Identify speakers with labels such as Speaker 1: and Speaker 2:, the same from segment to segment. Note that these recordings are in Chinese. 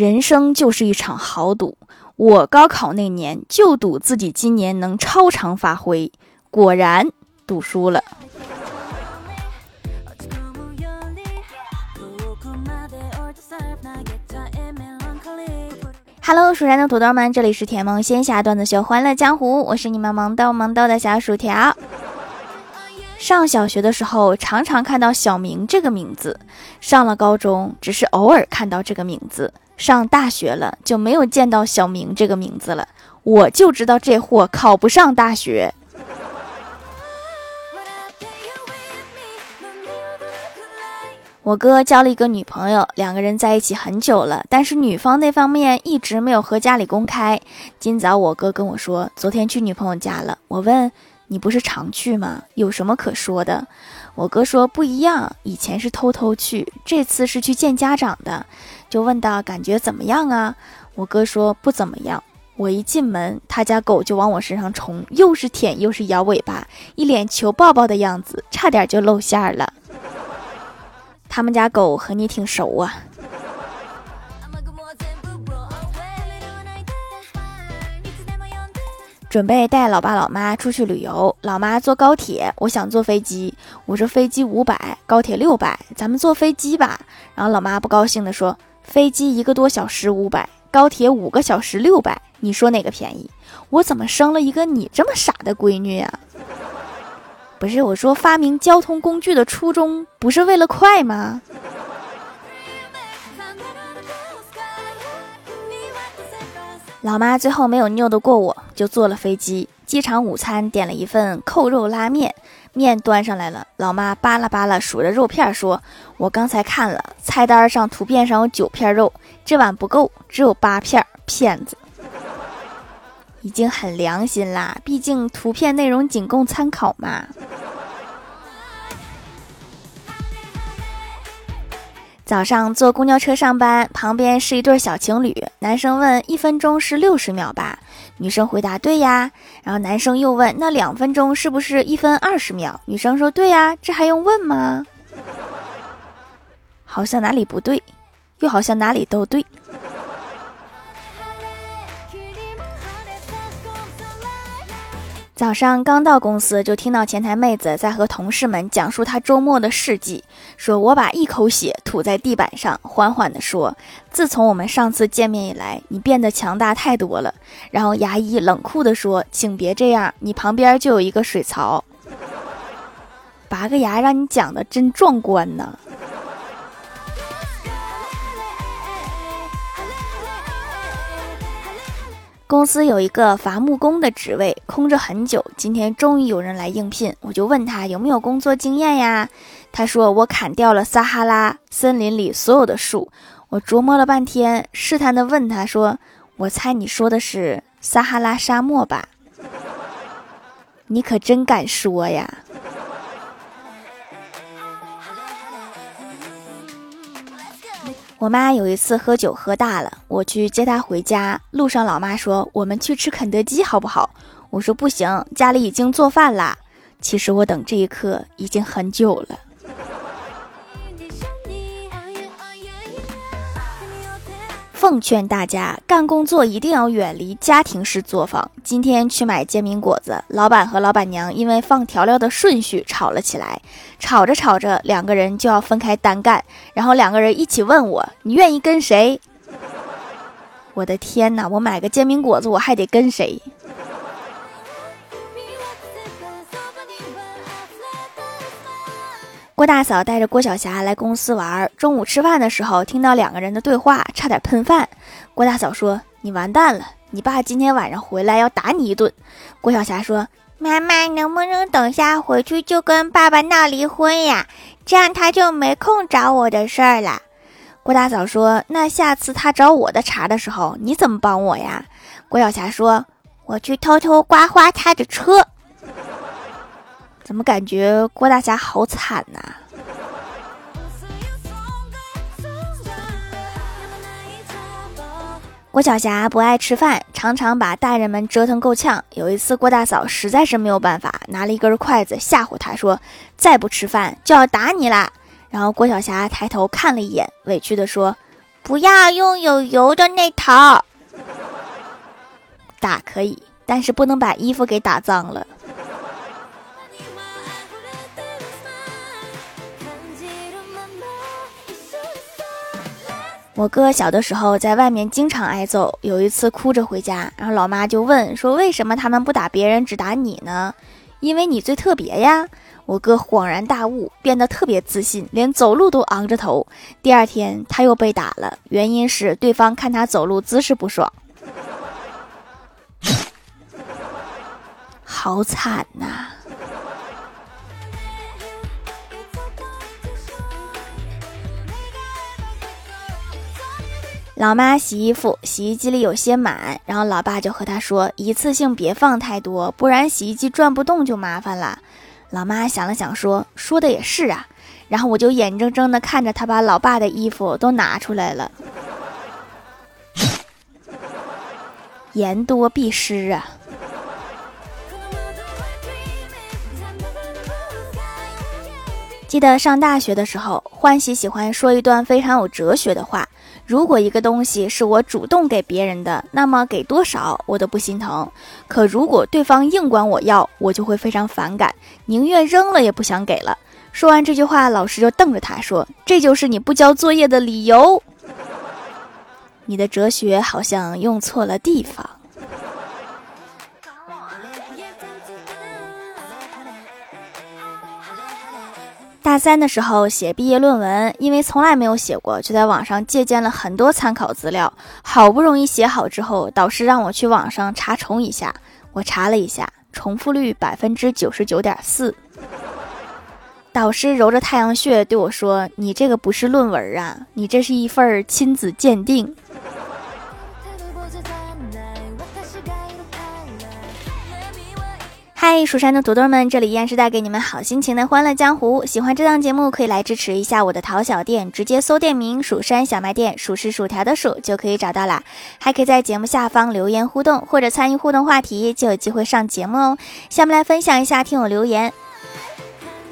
Speaker 1: 人生就是一场豪赌。我高考那年就赌自己今年能超常发挥，果然赌输了。Hello，蜀山的土豆们，这里是甜萌仙侠段子秀《欢乐江湖》，我是你们萌豆萌豆的小薯条。上小学的时候，常常看到小明这个名字；上了高中，只是偶尔看到这个名字。上大学了就没有见到小明这个名字了，我就知道这货考不上大学。我哥交了一个女朋友，两个人在一起很久了，但是女方那方面一直没有和家里公开。今早我哥跟我说，昨天去女朋友家了。我问你不是常去吗？有什么可说的？我哥说不一样，以前是偷偷去，这次是去见家长的。就问到感觉怎么样啊？我哥说不怎么样。我一进门，他家狗就往我身上冲，又是舔又是摇尾巴，一脸求抱抱的样子，差点就露馅了。他们家狗和你挺熟啊。准备带老爸老妈出去旅游，老妈坐高铁，我想坐飞机。我说飞机五百，高铁六百，咱们坐飞机吧。然后老妈不高兴地说。飞机一个多小时五百，高铁五个小时六百，你说哪个便宜？我怎么生了一个你这么傻的闺女呀？不是我说，发明交通工具的初衷不是为了快吗？老妈最后没有拗得过我，就坐了飞机。机场午餐点了一份扣肉拉面。面端上来了，老妈扒拉扒拉数着肉片，说：“我刚才看了菜单上，图片上有九片肉，这碗不够，只有八片。骗子，已经很良心啦，毕竟图片内容仅供参考嘛。”早上坐公交车上班，旁边是一对小情侣。男生问：“一分钟是六十秒吧？”女生回答：“对呀。”然后男生又问：“那两分钟是不是一分二十秒？”女生说：“对呀。”这还用问吗？好像哪里不对，又好像哪里都对。早上刚到公司，就听到前台妹子在和同事们讲述她周末的事迹。说：“我把一口血吐在地板上，缓缓地说：‘自从我们上次见面以来，你变得强大太多了。’然后牙医冷酷地说：‘请别这样，你旁边就有一个水槽。’拔个牙让你讲的真壮观呢。”公司有一个伐木工的职位空着很久，今天终于有人来应聘，我就问他有没有工作经验呀？他说我砍掉了撒哈拉森林里所有的树。我琢磨了半天，试探的问他说：“我猜你说的是撒哈拉沙漠吧？”你可真敢说呀！我妈有一次喝酒喝大了，我去接她回家，路上老妈说：“我们去吃肯德基好不好？”我说：“不行，家里已经做饭啦。”其实我等这一刻已经很久了。奉劝大家，干工作一定要远离家庭式作坊。今天去买煎饼果子，老板和老板娘因为放调料的顺序吵了起来。吵着吵着，两个人就要分开单干，然后两个人一起问我：“你愿意跟谁？”我的天哪！我买个煎饼果子，我还得跟谁？郭大嫂带着郭晓霞来公司玩，中午吃饭的时候听到两个人的对话，差点喷饭。郭大嫂说：“你完蛋了，你爸今天晚上回来要打你一顿。”郭晓霞说：“妈妈能不能等下回去就跟爸爸闹离婚呀？这样他就没空找我的事儿了。”郭大嫂说：“那下次他找我的茬的时候，你怎么帮我呀？”郭晓霞说：“我去偷偷刮花他的车。”怎么感觉郭大侠好惨呐？郭晓霞不爱吃饭，常常把大人们折腾够呛。有一次，郭大嫂实在是没有办法，拿了一根筷子吓唬他说：“再不吃饭就要打你啦！”然后郭晓霞抬头看了一眼，委屈的说：“不要用有油的那头。打可以，但是不能把衣服给打脏了。我哥小的时候在外面经常挨揍，有一次哭着回家，然后老妈就问说：“为什么他们不打别人，只打你呢？”因为你最特别呀！我哥恍然大悟，变得特别自信，连走路都昂着头。第二天他又被打了，原因是对方看他走路姿势不爽。好惨呐！老妈洗衣服，洗衣机里有些满，然后老爸就和她说：“一次性别放太多，不然洗衣机转不动就麻烦了。”老妈想了想说：“说的也是啊。”然后我就眼睁睁的看着他把老爸的衣服都拿出来了。言多必失啊。记得上大学的时候，欢喜喜欢说一段非常有哲学的话。如果一个东西是我主动给别人的，那么给多少我都不心疼；可如果对方硬管我要，我就会非常反感，宁愿扔了也不想给了。说完这句话，老师就瞪着他说：“这就是你不交作业的理由。”你的哲学好像用错了地方。大三的时候写毕业论文，因为从来没有写过，就在网上借鉴了很多参考资料。好不容易写好之后，导师让我去网上查重一下。我查了一下，重复率百分之九十九点四。导师揉着太阳穴对我说：“你这个不是论文啊，你这是一份亲子鉴定。”嗨，蜀山的土豆们，这里依然是带给你们好心情的欢乐江湖。喜欢这档节目，可以来支持一下我的淘小店，直接搜店名“蜀山小卖店”，数是薯条的数就可以找到啦。还可以在节目下方留言互动，或者参与互动话题，就有机会上节目哦。下面来分享一下听友留言。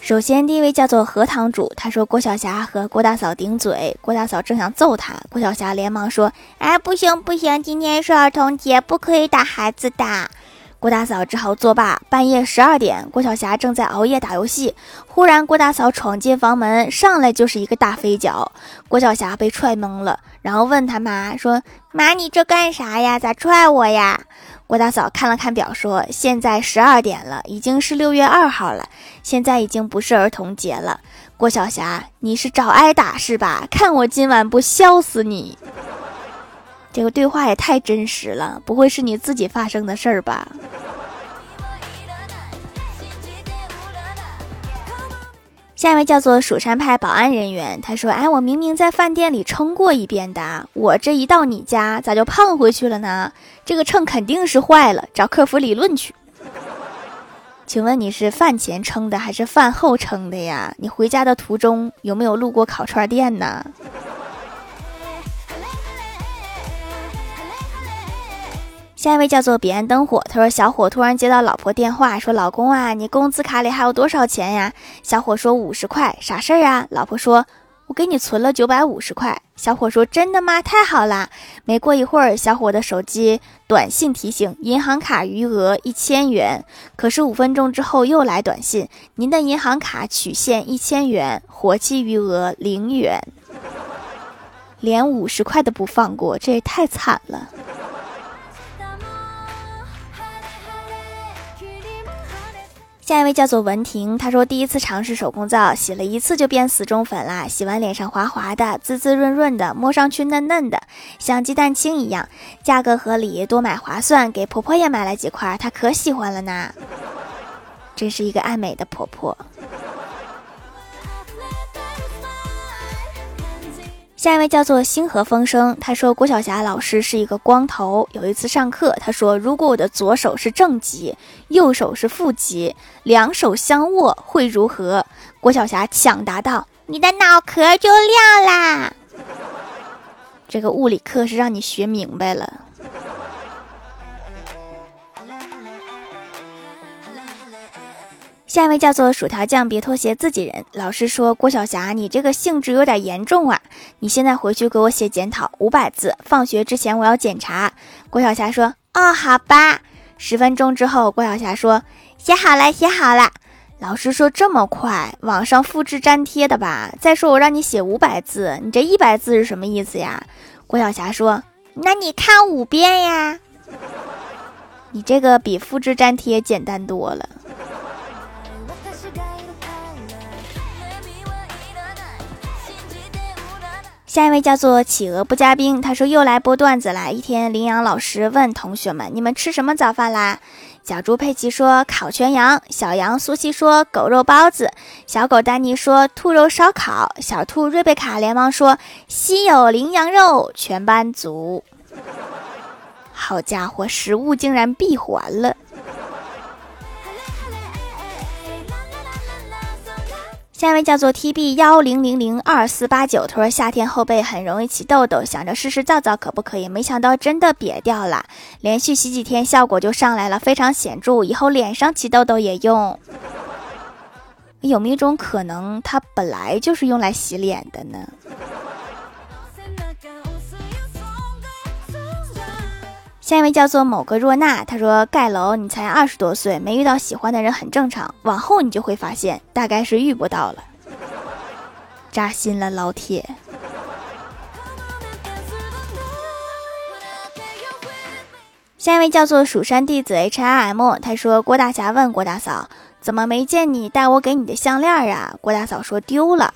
Speaker 1: 首先，第一位叫做荷塘主，他说郭晓霞和郭大嫂顶嘴，郭大嫂正想揍他，郭晓霞连忙说：“哎，不行不行，今天是儿童节，不可以打孩子的。”郭大嫂只好作罢。半夜十二点，郭晓霞正在熬夜打游戏，忽然郭大嫂闯进房门，上来就是一个大飞脚。郭晓霞被踹懵了，然后问他妈说：“妈，你这干啥呀？咋踹我呀？”郭大嫂看了看表，说：“现在十二点了，已经是六月二号了，现在已经不是儿童节了。”郭晓霞，你是找挨打是吧？看我今晚不削死你！这个对话也太真实了，不会是你自己发生的事儿吧？下一位叫做蜀山派保安人员，他说：“哎，我明明在饭店里称过一遍的，我这一到你家，咋就胖回去了呢？这个秤肯定是坏了，找客服理论去。请问你是饭前称的还是饭后称的呀？你回家的途中有没有路过烤串店呢？”下一位叫做彼岸灯火，他说：“小伙突然接到老婆电话，说老公啊，你工资卡里还有多少钱呀？”小伙说：“五十块，啥事儿啊？”老婆说：“我给你存了九百五十块。”小伙说：“真的吗？太好了！”没过一会儿，小伙的手机短信提醒：“银行卡余额一千元。”可是五分钟之后又来短信：“您的银行卡取现一千元，活期余额零元。”连五十块都不放过，这也太惨了。下一位叫做文婷，她说第一次尝试手工皂，洗了一次就变死忠粉啦。洗完脸上滑滑的，滋滋润润的，摸上去嫩嫩的，像鸡蛋清一样，价格合理，多买划算。给婆婆也买了几块，她可喜欢了呢。真是一个爱美的婆婆。下一位叫做星河风声，他说郭晓霞老师是一个光头。有一次上课，他说如果我的左手是正极，右手是负极，两手相握会如何？郭晓霞抢答道：“你的脑壳就亮啦！”这个物理课是让你学明白了。下一位叫做薯条酱，别拖鞋，自己人。老师说郭晓霞，你这个性质有点严重啊！你现在回去给我写检讨，五百字，放学之前我要检查。郭晓霞说：“哦，好吧。”十分钟之后，郭晓霞说：“写好了，写好了。”老师说：“这么快，网上复制粘贴的吧？再说我让你写五百字，你这一百字是什么意思呀？”郭晓霞说：“那你看五遍呀，你这个比复制粘贴简单多了。”下一位叫做企鹅不加冰，他说又来播段子啦。一天，羚羊老师问同学们：“你们吃什么早饭啦？”小猪佩奇说：“烤全羊。”小羊苏西说：“狗肉包子。”小狗丹尼说：“兔肉烧烤。”小兔瑞贝卡连忙说：“稀有羚羊肉，全班足。”好家伙，食物竟然闭环了。下一位叫做 T B 幺零零零二四八九，他说夏天后背很容易起痘痘，想着试试皂皂可不可以，没想到真的瘪掉了，连续洗几天效果就上来了，非常显著，以后脸上起痘痘也用。有没有一种可能，它本来就是用来洗脸的呢？下一位叫做某个若娜，他说盖楼，你才二十多岁，没遇到喜欢的人很正常，往后你就会发现，大概是遇不到了，扎心了，老铁。下一位叫做蜀山弟子 H R M，他说郭大侠问郭大嫂，怎么没见你带我给你的项链啊？郭大嫂说丢了。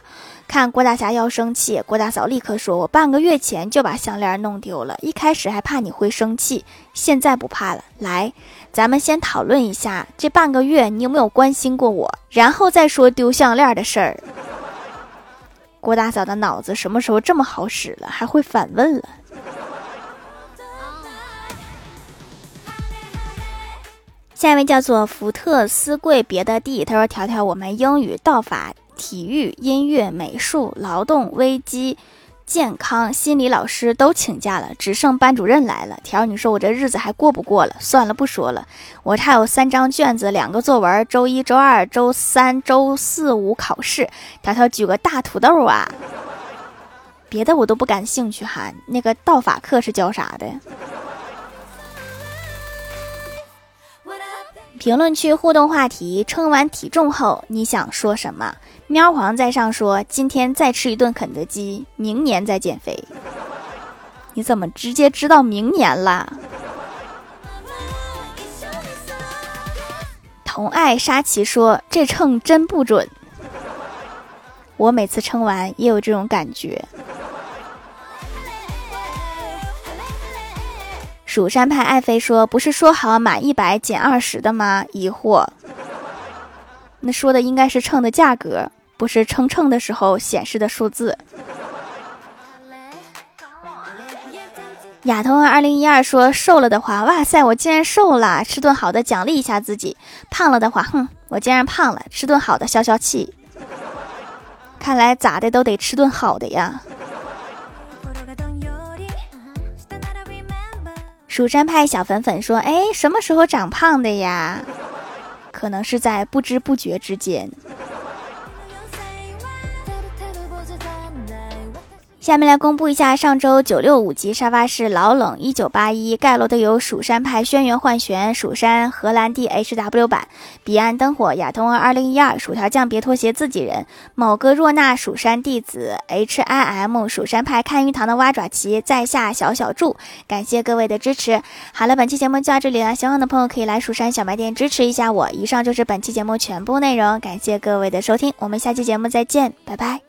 Speaker 1: 看郭大侠要生气，郭大嫂立刻说：“我半个月前就把项链弄丢了，一开始还怕你会生气，现在不怕了。来，咱们先讨论一下这半个月你有没有关心过我，然后再说丢项链的事儿。”郭大嫂的脑子什么时候这么好使了，还会反问了？下一位叫做福特斯贵别的地，他说：“条条，我们英语道法。”体育、音乐、美术、劳动、危机、健康、心理老师都请假了，只剩班主任来了。条，你说我这日子还过不过了？算了，不说了。我还有三张卷子，两个作文，周一周二、周三、周四、五考试。条条举个大土豆啊！别的我都不感兴趣哈。那个道法课是教啥的？评论区互动话题：称完体重后你想说什么？喵皇在上说：“今天再吃一顿肯德基，明年再减肥。”你怎么直接知道明年了？同爱沙琪说：“这秤真不准。”我每次称完也有这种感觉。蜀山派爱妃说：“不是说好满一百减二十的吗？”疑惑。那说的应该是秤的价格，不是称秤的时候显示的数字。亚童二零一二说瘦了的话，哇塞，我竟然瘦了，吃顿好的奖励一下自己；胖了的话，哼，我竟然胖了，吃顿好的消消气。看来咋的都得吃顿好的呀。蜀山派小粉粉说：“哎，什么时候长胖的呀？”可能是在不知不觉之间。下面来公布一下上周九六五级沙发是老冷一九八一盖楼的有蜀山派轩辕幻玄、蜀山荷兰弟 H W 版、彼岸灯火亚童儿二零一二、薯条酱别拖鞋自己人、某个若纳蜀山弟子 H I M 蜀山派看鱼塘的蛙爪旗在下小小祝，感谢各位的支持。好了，本期节目就到这里了，喜欢的朋友可以来蜀山小卖店支持一下我。以上就是本期节目全部内容，感谢各位的收听，我们下期节目再见，拜拜。